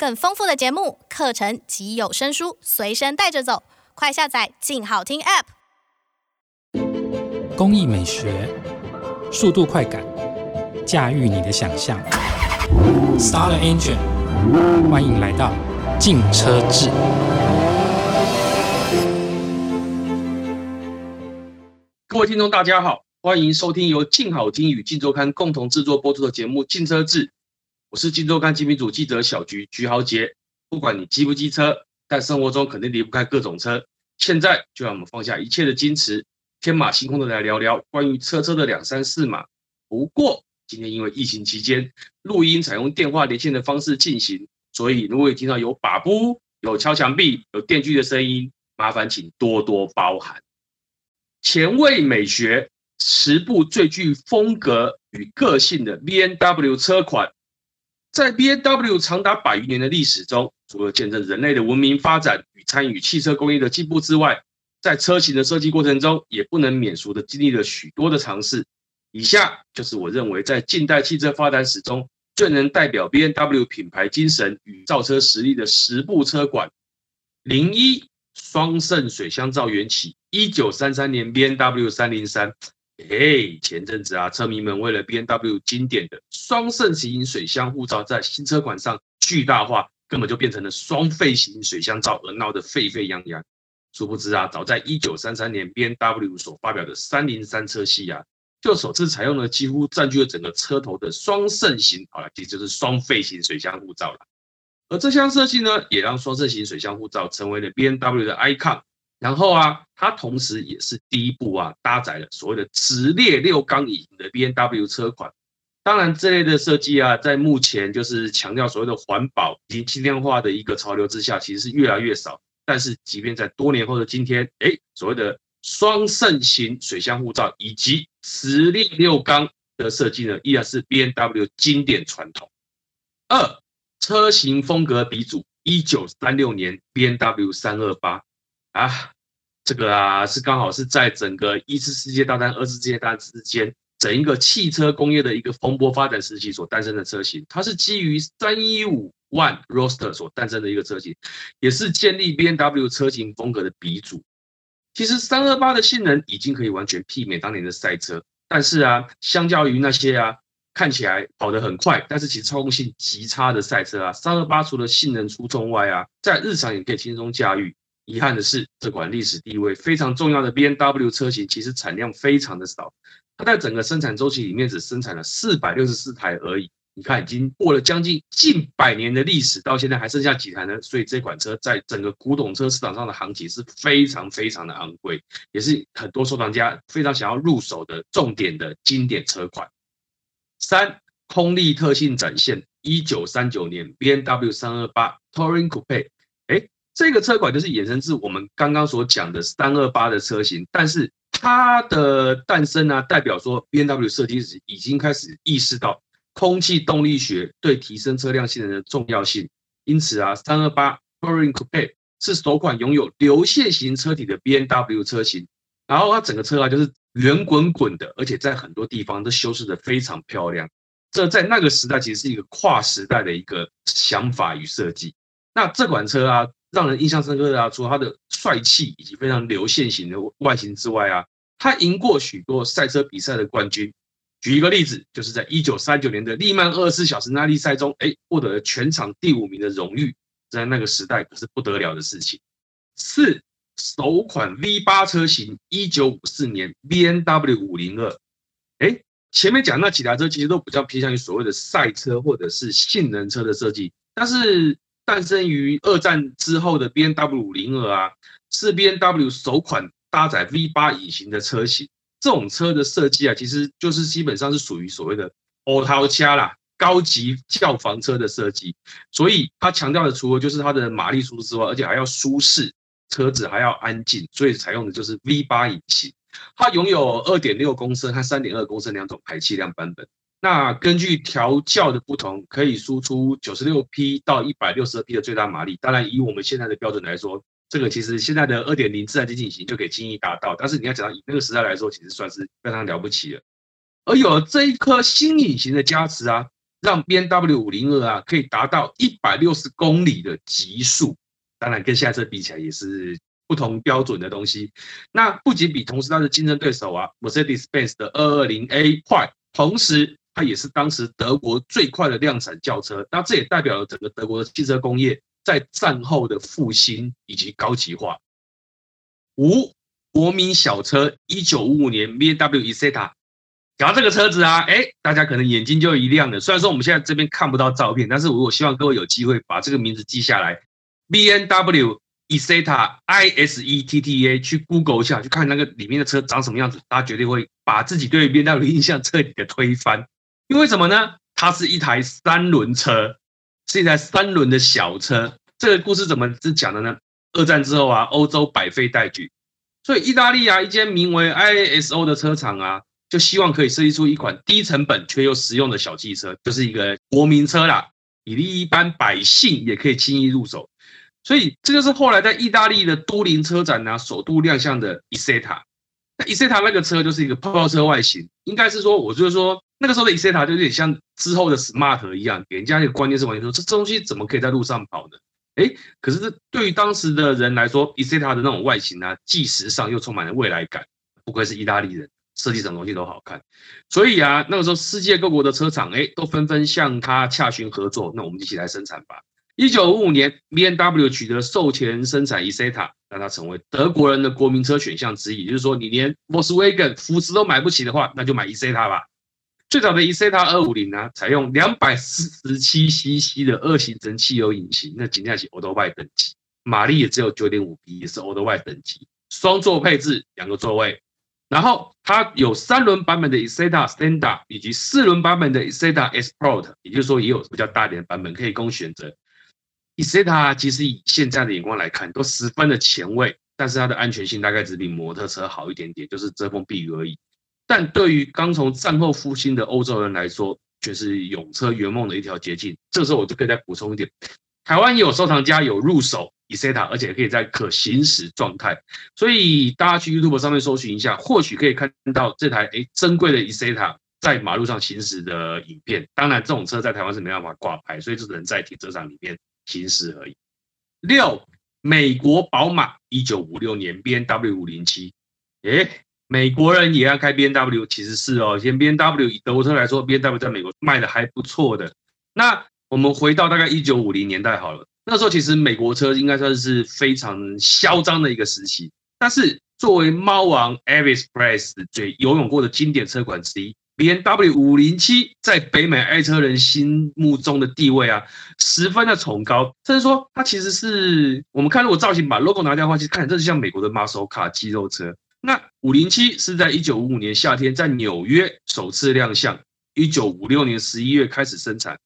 更丰富的节目、课程及有声书随身带着走，快下载“静好听 ”App。工艺美学，速度快感，驾驭你的想象。Start the engine，欢迎来到静车志。各位听众，大家好，欢迎收听由静好听与静周刊共同制作播出的节目《静车志》。我是金周刊精品组记者小菊菊豪杰，不管你机不机车，但生活中肯定离不开各种车。现在就让我们放下一切的矜持，天马行空的来聊聊关于车车的两三事嘛。不过今天因为疫情期间录音采用电话连线的方式进行，所以如果你听到有把布、有敲墙壁、有电锯的声音，麻烦请多多包涵。前卫美学，十部最具风格与个性的 BMW 车款。在 BMW 长达百余年的历史中，除了见证人类的文明发展与参与汽车工业的进步之外，在车型的设计过程中，也不能免俗的经历了许多的尝试。以下就是我认为在近代汽车发展史中最能代表 BMW 品牌精神与造车实力的十部车款。零一双肾水箱罩缘起，一九三三年 BMW 三零三。哎，前阵子啊，车迷们为了 B N W 经典的双肾型水箱护罩在新车款上巨大化，根本就变成了双肺型水箱罩而闹得沸沸扬扬。殊不知啊，早在1933年，B N W 所发表的303车系啊，就首次采用了几乎占据了整个车头的双肾型，好了，其实就是双肺型水箱护罩了。而这项设计呢，也让双肾型水箱护罩成为了 B N W 的 icon。然后啊，它同时也是第一部啊，搭载了所谓的直列六缸引擎的 B N W 车款。当然，这类的设计啊，在目前就是强调所谓的环保以及轻量化的一个潮流之下，其实是越来越少。但是，即便在多年后的今天，哎，所谓的双肾型水箱护罩以及直列六缸的设计呢，依然是 B N W 经典传统。二，车型风格鼻祖，一九三六年 B N W 三二八。啊，这个啊是刚好是在整个一次世界大战、二次世界大战之间，整一个汽车工业的一个蓬勃发展时期所诞生的车型。它是基于三一五 One roster 所诞生的一个车型，也是建立 BMW 车型风格的鼻祖。其实三二八的性能已经可以完全媲美当年的赛车，但是啊，相较于那些啊看起来跑得很快，但是其实操控性极差的赛车啊，三二八除了性能出众外啊，在日常也可以轻松驾驭。遗憾的是，这款历史地位非常重要的 BMW 车型，其实产量非常的少。它在整个生产周期里面只生产了四百六十四台而已。你看，已经过了将近近百年的历史，到现在还剩下几台呢？所以这款车在整个古董车市场上的行情是非常非常的昂贵，也是很多收藏家非常想要入手的重点的经典车款。三，空力特性展现，一九三九年 BMW 三二八 Touring Coupe。这个车款就是衍生自我们刚刚所讲的三二八的车型，但是它的诞生呢、代表说 BMW 设计师已经开始意识到空气动力学对提升车辆性能的重要性，因此啊，三二八 Touring Coupe 是首款拥有流线型车体的 BMW 车型，然后它整个车啊就是圆滚滚的，而且在很多地方都修饰的非常漂亮，这在那个时代其实是一个跨时代的一个想法与设计。那这款车啊。让人印象深刻的啊，除了它的帅气以及非常流线型的外形之外啊，它赢过许多赛车比赛的冠军。举一个例子，就是在一九三九年的利曼二十四小时耐力赛中，哎，获得了全场第五名的荣誉，在那个时代可是不得了的事情。四，首款 V 八车型，一九五四年 B N W 五零二。哎，前面讲那几台车其实都比较偏向于所谓的赛车或者是性能车的设计，但是。诞生于二战之后的 BMW 五零二啊，是 BMW 首款搭载 V 八引擎的车型。这种车的设计啊，其实就是基本上是属于所谓的欧豪车啦，高级轿房车的设计。所以它强调的除了就是它的马力输出之外，而且还要舒适，车子还要安静，所以采用的就是 V 八引擎。它拥有二点六公升和三点二公升两种排气量版本。那根据调教的不同，可以输出九十六匹到一百六十二匹的最大马力。当然，以我们现在的标准来说，这个其实现在的二点零自然进气引擎就可以轻易达到。但是你要讲到以那个时代来说，其实算是非常了不起了。而有了这一颗新引擎的加持啊，让 BMW 五零二啊可以达到一百六十公里的极速。当然，跟现在车比起来也是不同标准的东西。那不仅比同时它的竞争对手啊，Mercedes-Benz 的二二零 A 快，同时它也是当时德国最快的量产轿车。那这也代表了整个德国的汽车工业在战后的复兴以及高级化。五国民小车，一九五五年 B W Isetta。讲到这个车子啊，哎，大家可能眼睛就一亮了。虽然说我们现在这边看不到照片，但是我希望各位有机会把这个名字记下来。，B N W Isetta I S E T T A 去 Google 一下，去看那个里面的车长什么样子，大家绝对会把自己对 B M W 的印象彻底的推翻。因为什么呢？它是一台三轮车，是一台三轮的小车。这个故事怎么是讲的呢？二战之后啊，欧洲百废待举，所以意大利啊，一间名为 I S O 的车厂啊，就希望可以设计出一款低成本却又实用的小汽车，就是一个国民车啦，以利一般百姓也可以轻易入手。所以这个是后来在意大利的都灵车展呢、啊，首度亮相的 Iseta。那 Isetta 那个车就是一个泡泡车外形，应该是说，我就是说那个时候的 Isetta 就有点像之后的 Smart 一样，给人家一个观念是完全说，这东西怎么可以在路上跑呢？哎，可是这对于当时的人来说，Isetta 的那种外形呢、啊，既时尚又充满了未来感。不愧是意大利人，设计什么东西都好看。所以啊，那个时候世界各国的车厂哎，都纷纷向他洽询合作，那我们一起来生产吧。一九五五年，BMW 取得授权生产 Isetta，让它成为德国人的国民车选项之一。也就是说，你连 Volkswagen 福斯都买不起的话，那就买 Isetta 吧。最早的 Isetta 二五零呢，采用两百四十七 CC 的二行程汽油引擎，那仅仅是 Autobahn 等级，马力也只有九点五匹，也是 Autobahn 等级。双座配置，两个座位。然后它有三轮版本的 Isetta Standard，以及四轮版本的 Isetta Sport，也就是说也有比较大点的版本可以供选择。Isetta 其实以现在的眼光来看，都十分的前卫，但是它的安全性大概只比摩托车好一点点，就是遮风避雨而已。但对于刚从战后复兴的欧洲人来说，却是永车圆梦的一条捷径。这个时候我就可以再补充一点，台湾有收藏家有入手 Isetta，而且可以在可行驶状态，所以大家去 YouTube 上面搜寻一下，或许可以看到这台诶珍贵的 Isetta 在马路上行驶的影片。当然，这种车在台湾是没办法挂牌，所以只能在停车场里面。行驶而已。六，美国宝马，一九五六年 BMW 五零七，诶，美国人也要开 BMW，其实是哦。先 BMW 以德国车来说，BMW 在美国卖的还不错的。那我们回到大概一九五零年代好了，那时候其实美国车应该算是非常嚣张的一个时期。但是作为猫王 Elvis Presley 最拥有过的经典车款之一。B N W 五零七在北美爱车人心目中的地位啊，十分的崇高。甚至说，它其实是我们看，如果造型把 logo 拿掉的话，其实看起来这是像美国的 muscle car 肌肉车。那五零七是在一九五五年夏天在纽约首次亮相，一九五六年十一月开始生产。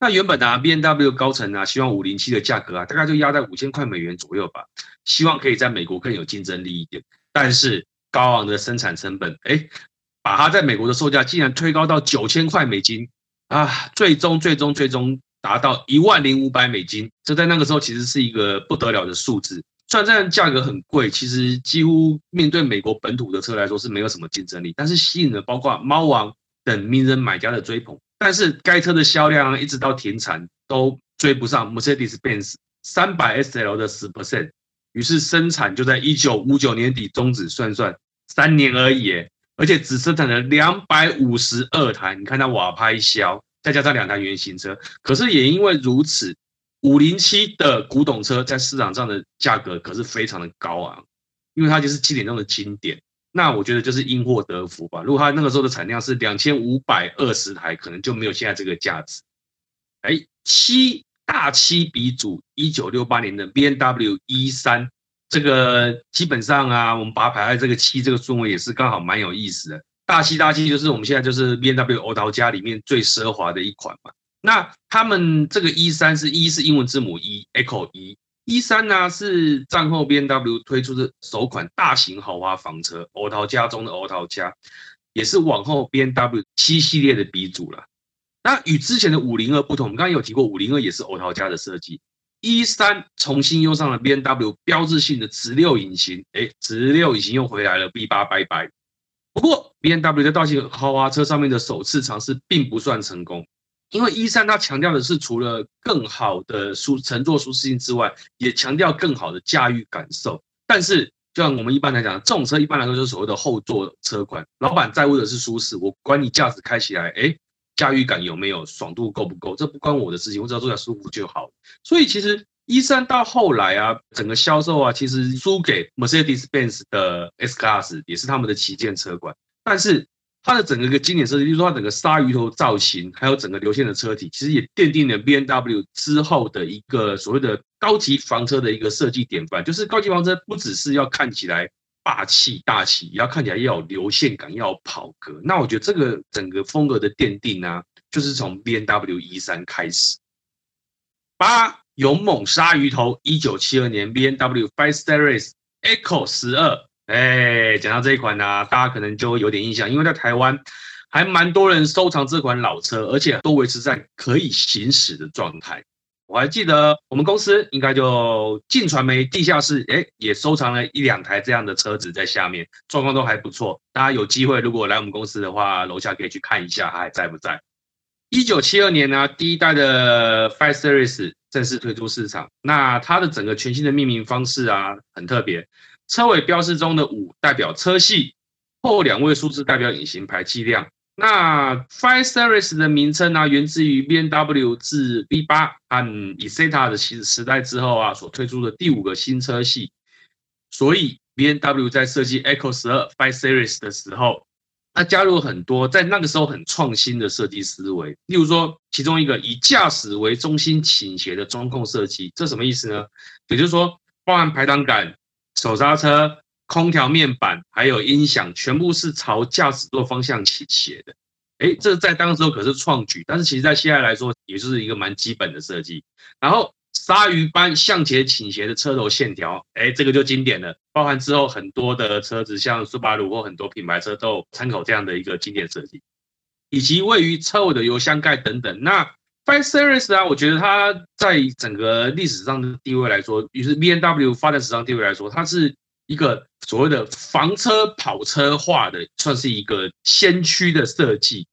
那原本啊，B N W 高层啊，希望五零七的价格啊，大概就压在五千块美元左右吧，希望可以在美国更有竞争力一点。但是高昂的生产成本，哎。把它在美国的售价竟然推高到九千块美金啊！最终最终最终达到一万零五百美金，这在那个时候其实是一个不得了的数字。虽然这样价格很贵，其实几乎面对美国本土的车来说是没有什么竞争力，但是吸引了包括猫王等名人买家的追捧。但是该车的销量一直到停产都追不上 Mercedes-Benz 三百 SL 的十 percent，于是生产就在一九五九年底终止，算算三年而已。而且只生产了两百五十二台，你看它瓦拍销，再加上两台原型车，可是也因为如此，五零七的古董车在市场上的价格可是非常的高昂，因为它就是七点钟的经典。那我觉得就是因祸得福吧。如果它那个时候的产量是两千五百二十台，可能就没有现在这个价值。哎，七大七鼻祖，一九六八年的 BMW E3。这个基本上啊，我们把它排在这个七这个顺位也是刚好蛮有意思的。大七大七就是我们现在就是 BMW 欧陶家里面最奢华的一款嘛。那他们这个 E 三是 E 是英文字母 E，Echo E，E 三呢是战后 BMW 推出的首款大型豪华房车，欧陶家中的欧陶家，也是往后 BMW 七系列的鼻祖了。那与之前的五零二不同，我们刚刚有提过五零二也是欧陶家的设计。E 三重新用上了 BMW 标志性的直六引擎，哎，直六引擎又回来了，V 八拜拜。不过 BMW 在大型豪华车上面的首次尝试并不算成功。因为 E3 它强调的是除了更好的舒乘坐舒适性之外，也强调更好的驾驭感受。但是，就像我们一般来讲，这种车一般来说就是所谓的后座车款，老板在乎的是舒适，我管你驾驶开起来，哎，驾驭感有没有，爽度够不够，这不关我的事情，我只要坐在舒服就好。所以其实一三到后来啊，整个销售啊，其实输给 Mercedes-Benz 的 S-Class 也是他们的旗舰车款，但是。它的整个一个经典设计，就是它整个鲨鱼头造型，还有整个流线的车体，其实也奠定了 BMW 之后的一个所谓的高级房车的一个设计典范。就是高级房车不只是要看起来霸气大气，也要看起来要有流线感，要有跑格。那我觉得这个整个风格的奠定呢，就是从 BMW E3 开始。八勇猛鲨鱼头，一九七二年 BMW Five Series Echo 十二。哎，讲到这一款呢、大家可能就会有点印象，因为在台湾还蛮多人收藏这款老车，而且都维持在可以行驶的状态。我还记得我们公司应该就镜传媒地下室，哎，也收藏了一两台这样的车子在下面，状况都还不错。大家有机会如果来我们公司的话，楼下可以去看一下，它还在不在？一九七二年呢、第一代的 Five Series 正式推出市场，那它的整个全新的命名方式啊，很特别。车尾标示中的五代表车系，后两位数字代表引擎排气量。那 Five Series 的名称呢、源自于 BMW 自 V8 和 Isetta 的时时代之后啊，所推出的第五个新车系。所以 BMW 在设计 Echo 12 Five Series 的时候，它加入很多在那个时候很创新的设计思维。例如说，其中一个以驾驶为中心倾斜的中控设计，这什么意思呢？也就是说，包含排挡杆。手刹车、空调面板还有音响，全部是朝驾驶座方向倾斜的。哎，这在当时候可是创举，但是其实在现在来说，也就是一个蛮基本的设计。然后鲨鱼般向前倾斜的车头线条，哎，这个就经典了。包含之后很多的车子，像苏巴鲁或很多品牌车都有参考这样的一个经典设计，以及位于车尾的油箱盖等等。那 Five Series 啊，我觉得它在整个历史上的地位来说，于是 BMW 发展史上地位来说，它是一个所谓的房车跑车化的，算是一个先驱的设计。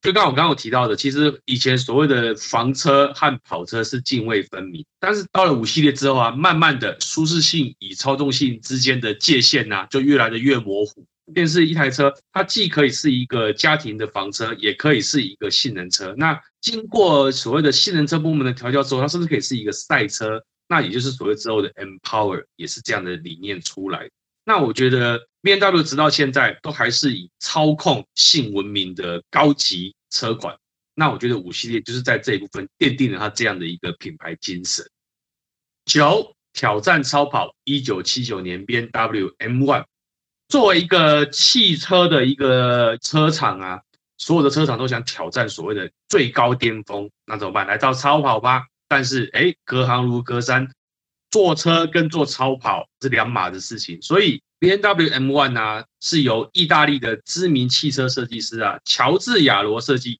就刚我刚刚提到的，其实以前所谓的房车和跑车是泾渭分明，但是到了五系列之后啊，慢慢的舒适性与操纵性之间的界限呐、啊，就越来的越模糊。便是一台车，它既可以是一个家庭的房车，也可以是一个性能车。那经过所谓的性能车部门的调教之后，它甚至可以是一个赛车。那也就是所谓之后的 M Power，也是这样的理念出来。那我觉得 BMW 直到现在都还是以操控性闻名的高级车款。那我觉得五系列就是在这一部分奠定了它这样的一个品牌精神。九挑战超跑，一九七九年 BMW M1。作为一个汽车的一个车厂啊，所有的车厂都想挑战所谓的最高巅峰，那怎么办？来造超跑吧。但是，哎，隔行如隔山，坐车跟做超跑是两码的事情。所以，BMW M1 呢、是由意大利的知名汽车设计师啊，乔治亚罗设计。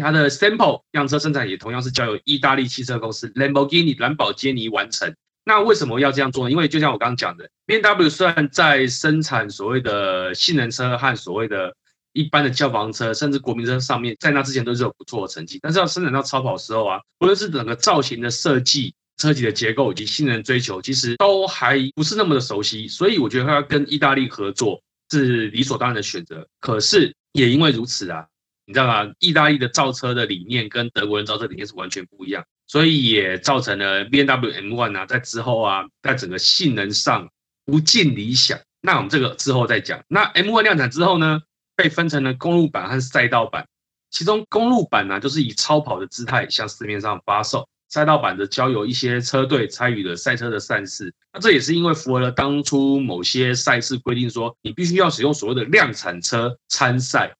它的 sample 样车生产也同样是交由意大利汽车公司 Lamborghini 蓝宝坚尼完成。那为什么要这样做呢？因为就像我刚刚讲的，BMW 虽然在生产所谓的性能车和所谓的一般的消防车，甚至国民车上面，在那之前都是有不错的成绩，但是要生产到超跑的时候啊，无论是整个造型的设计、车体的结构以及性能追求，其实都还不是那么的熟悉，所以我觉得他跟意大利合作是理所当然的选择。可是也因为如此啊，你知道吗？意大利的造车的理念跟德国人造车理念是完全不一样。所以也造成了 BMW M1 啊，在之后啊，在整个性能上不尽理想。那我们这个之后再讲。那 M1 量产之后呢，被分成了公路版和赛道版。其中公路版呢，就是以超跑的姿态向市面上发售；赛道版的交由一些车队参与了赛车的赛事。那这也是因为符合了当初某些赛事规定，说你必须要使用所谓的量产车参赛。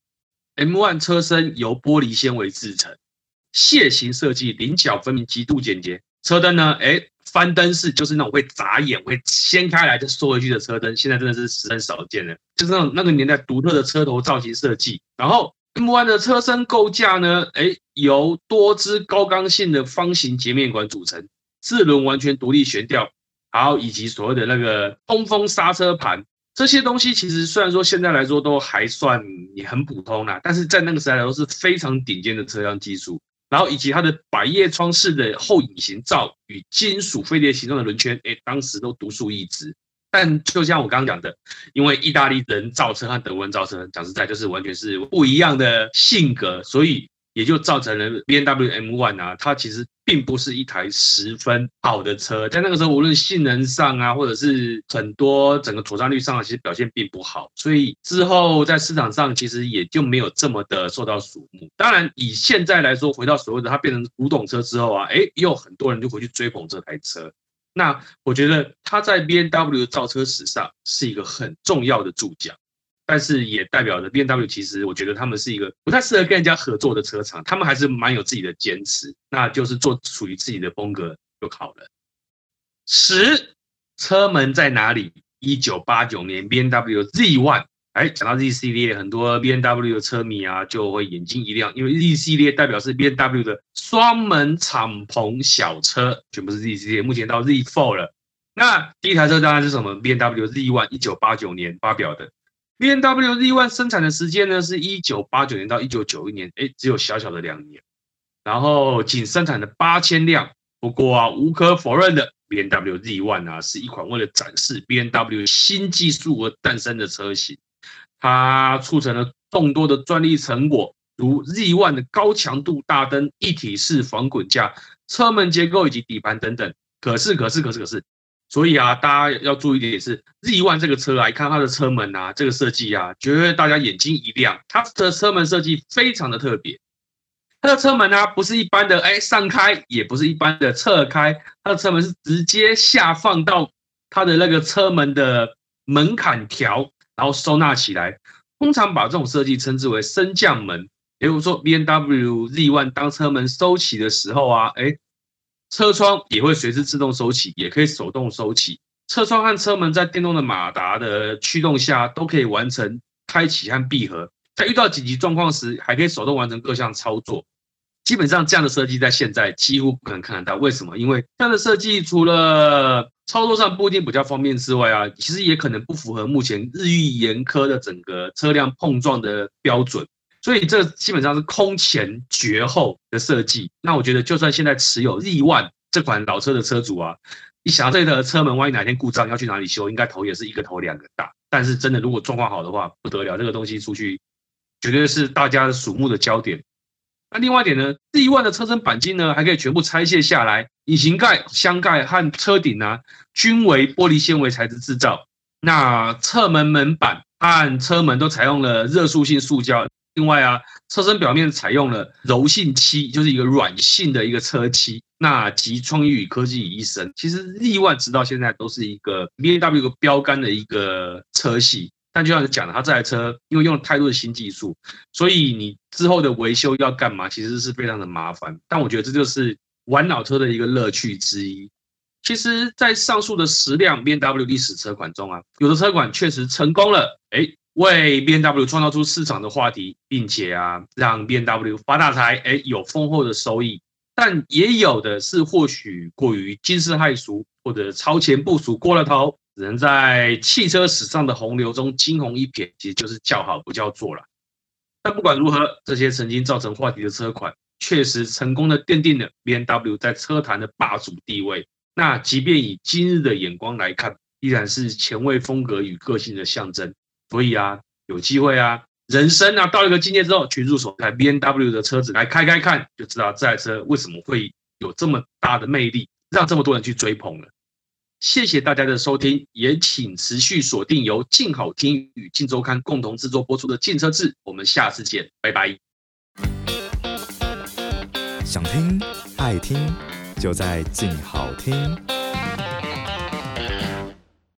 M1 车身由玻璃纤维制成。楔形设计，棱角分明，极度简洁。车灯呢？哎，翻灯式，就是那种会眨眼、会掀开来就缩回去的车灯，现在真的是十分少见了。就是那种那个年代独特的车头造型设计。然后 M1 的车身构架呢？哎，由多支高刚性的方形截面管组成，四轮完全独立悬吊，然后以及所谓的那个通风刹车盘，这些东西其实虽然说现在来说都还算也很普通啦，但是在那个时代来说是非常顶尖的车辆技术。然后以及它的百叶窗式的后隐形罩与金属飞碟形状的轮圈，哎，当时都独树一帜。但就像我刚刚讲的，因为意大利人造车和德国人造车，讲实在就是完全是不一样的性格，所以也就造成了 BMW M1 啊，它其实并不是一台十分好的车。在那个时候，无论性能上啊，或者是很多整个妥善率上，其实表现并不好。所以之后在市场上其实也就没有这么的受到瞩目。当然，以现在来说，回到所谓的它变成古董车之后啊，诶，又很多人就回去追捧这台车。那我觉得它在 BMW 的造车史上是一个很重要的注脚，但是也代表着 BMW 其实我觉得他们是一个不太适合跟人家合作的车厂，他们还是蛮有自己的坚持，那就是做属于自己的风格就好了。十，车门在哪里？一九八九年 BMW Z One。哎，讲到 Z 系列，很多 BMW 的车迷啊就会眼睛一亮，因为 Z 系列代表是 BMW 的双门敞篷小车，全部是 Z 系列。目前到 Z Four 了。那第一台车当然是什么？BMW Z1，一九八九年发表的。BMW Z1 生产的时间呢是一九八九年到一九九一年，哎，只有小小的两年。然后仅生产了八千辆。不过啊，无可否认的，BMW Z1 啊是一款为了展示 B N W 新技术而诞生的车型。它促成了众多的专利成果，如 Z1 的高强度大灯、一体式防滚架、车门结构以及底盘等等。可是，可是，可是，可是，所以啊，大家要注意一点是，Z1 这个车啊，一看它的车门啊，这个设计啊，绝对大家眼睛一亮。它的车门设计非常的特别，它的车门呢、不是一般的哎上开，也不是一般的侧开，它的车门是直接下放到它的那个车门的门槛条。然后收纳起来，通常把这种设计称之为升降门。比如说，BMW Z1 当车门收起的时候啊，哎，车窗也会随之自动收起，也可以手动收起。车窗和车门在电动的马达的驱动下，都可以完成开启和闭合。在遇到紧急状况时，还可以手动完成各项操作。基本上这样的设计在现在几乎不可能看得到。为什么？因为这样的设计除了操作上不一定比较方便之外啊，其实也可能不符合目前日益严苛的整个车辆碰撞的标准。所以这基本上是空前绝后的设计。那我觉得，就算现在持有 Z1 这款老车的车主啊，一想到这个车门万一哪天故障要去哪里修，应该头也是一个头两个大。但是真的，如果状况好的话，不得了，这个东西出去绝对是大家瞩目的焦点。那另外一点呢，Z1 的车身钣金呢，还可以全部拆卸下来，引擎盖、箱盖和车顶呢，均为玻璃纤维材质制造。那侧门门板和车门都采用了热塑性塑胶。另外啊，车身表面采用了柔性漆，就是一个软性的一个车漆。那集创意与科技于一身。其实 Z1 直到现在都是一个 BMW 标杆的一个车系。但就像你讲的，他这台车因为用了太多的新技术，所以你之后的维修要干嘛，其实是非常的麻烦。但我觉得这就是玩老车的一个乐趣之一。其实，在上述的十辆 BMW 历史车款中啊，有的车款确实成功了，哎，为 BMW 创造出市场的话题，并且啊，让 BMW 发大财，哎，有丰厚的收益。但也有的是或许过于惊世骇俗，或者超前部署过了头。只能在汽车史上的洪流中惊鸿一瞥，其实就是叫好不叫座了。但不管如何，这些曾经造成话题的车款，确实成功的奠定了 BMW 在车坛的霸主地位。那即便以今日的眼光来看，依然是前卫风格与个性的象征。所以啊，有机会啊，人生啊，到一个境界之后，去入手台 BNW 的车子来开开看，就知道这台车为什么会有这么大的魅力，让这么多人去追捧了。谢谢大家的收听，也请持续锁定由静好听与静周刊共同制作播出的《静车志》，我们下次见，拜拜。想听爱听，就在静好听。